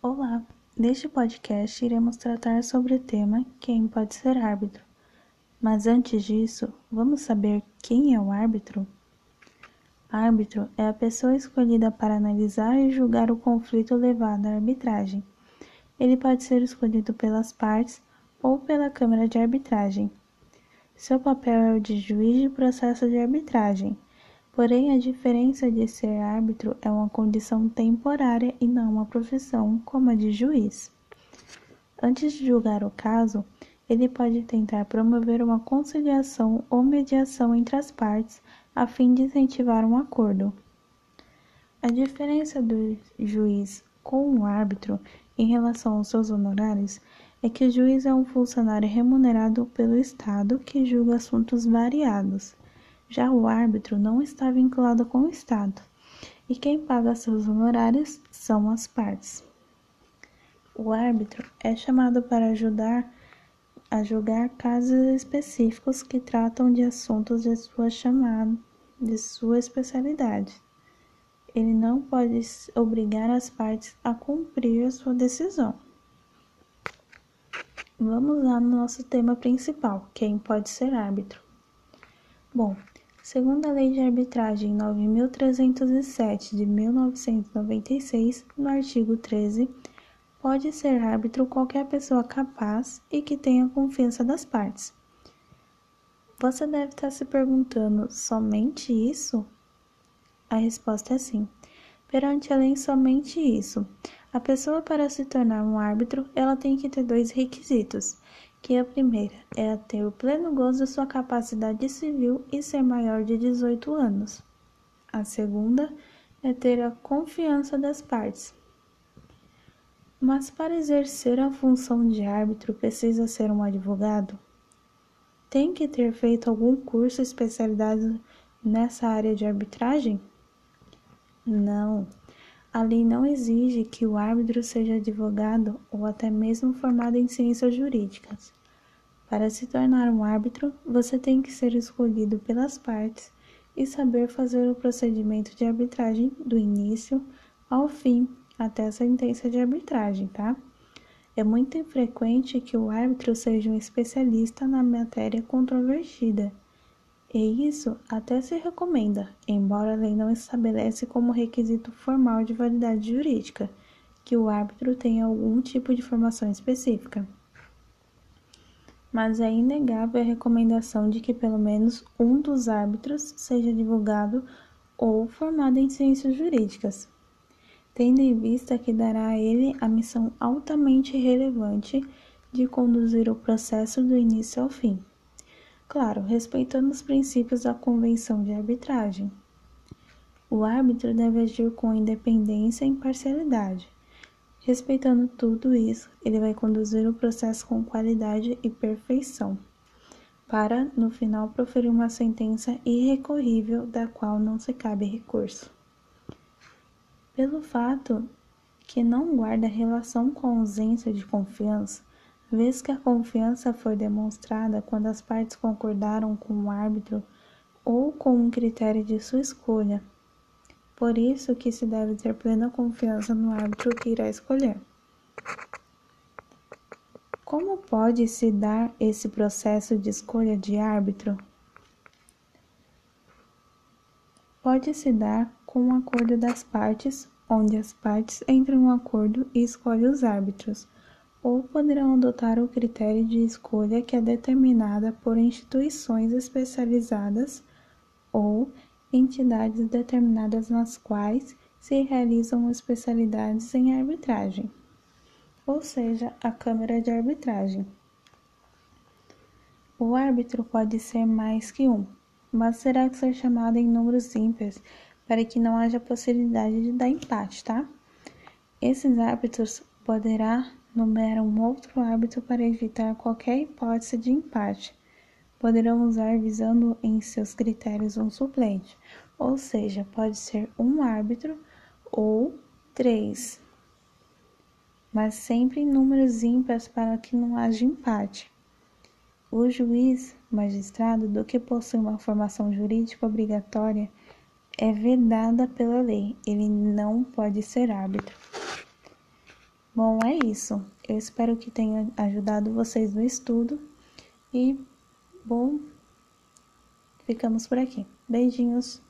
Olá! Neste podcast iremos tratar sobre o tema Quem pode ser árbitro. Mas antes disso, vamos saber quem é o árbitro? Árbitro é a pessoa escolhida para analisar e julgar o conflito levado à arbitragem. Ele pode ser escolhido pelas partes ou pela Câmara de Arbitragem. Seu papel é o de juiz de processo de arbitragem Porém, a diferença de ser árbitro é uma condição temporária e não uma profissão, como a de juiz. Antes de julgar o caso, ele pode tentar promover uma conciliação ou mediação entre as partes a fim de incentivar um acordo. A diferença do juiz com o árbitro em relação aos seus honorários é que o juiz é um funcionário remunerado pelo Estado que julga assuntos variados já o árbitro não está vinculado com o Estado, e quem paga seus honorários são as partes. O árbitro é chamado para ajudar a julgar casos específicos que tratam de assuntos de sua chamada, de sua especialidade. Ele não pode obrigar as partes a cumprir a sua decisão. Vamos lá no nosso tema principal: quem pode ser árbitro? Bom, Segundo a Lei de Arbitragem 9307 de 1996, no artigo 13, pode ser árbitro qualquer pessoa capaz e que tenha confiança das partes. Você deve estar se perguntando: somente isso? A resposta é sim. Perante a lei, somente isso. A pessoa para se tornar um árbitro, ela tem que ter dois requisitos que a primeira é ter o pleno gozo de sua capacidade civil e ser maior de 18 anos. A segunda é ter a confiança das partes. Mas para exercer a função de árbitro precisa ser um advogado? Tem que ter feito algum curso especializado nessa área de arbitragem? Não. A lei não exige que o árbitro seja advogado ou até mesmo formado em ciências jurídicas. Para se tornar um árbitro, você tem que ser escolhido pelas partes e saber fazer o procedimento de arbitragem do início ao fim, até a sentença de arbitragem, tá? É muito infrequente que o árbitro seja um especialista na matéria controvertida e isso até se recomenda, embora a lei não estabelece como requisito formal de validade jurídica que o árbitro tenha algum tipo de formação específica. Mas é inegável a recomendação de que pelo menos um dos árbitros seja divulgado ou formado em ciências jurídicas, tendo em vista que dará a ele a missão altamente relevante de conduzir o processo do início ao fim. Claro, respeitando os princípios da Convenção de Arbitragem. O árbitro deve agir com independência e imparcialidade. Respeitando tudo isso, ele vai conduzir o processo com qualidade e perfeição, para, no final, proferir uma sentença irrecorrível da qual não se cabe recurso. Pelo fato que não guarda relação com a ausência de confiança, vez que a confiança foi demonstrada quando as partes concordaram com o árbitro ou com um critério de sua escolha. Por isso que se deve ter plena confiança no árbitro que irá escolher. Como pode se dar esse processo de escolha de árbitro? Pode se dar com um acordo das partes, onde as partes entram em um acordo e escolhem os árbitros ou poderão adotar o critério de escolha que é determinada por instituições especializadas ou entidades determinadas nas quais se realizam especialidades em arbitragem, ou seja, a Câmara de Arbitragem. O árbitro pode ser mais que um, mas terá que ser chamado em números ímpares para que não haja possibilidade de dar empate, tá? Esses árbitros poderá nomear um outro árbitro para evitar qualquer hipótese de empate. Poderão usar visando em seus critérios um suplente, ou seja, pode ser um árbitro ou três, mas sempre em números ímpares para que não haja empate. O juiz, magistrado, do que possui uma formação jurídica obrigatória, é vedada pela lei, ele não pode ser árbitro. Bom, é isso. Eu espero que tenha ajudado vocês no estudo e, bom, ficamos por aqui. Beijinhos!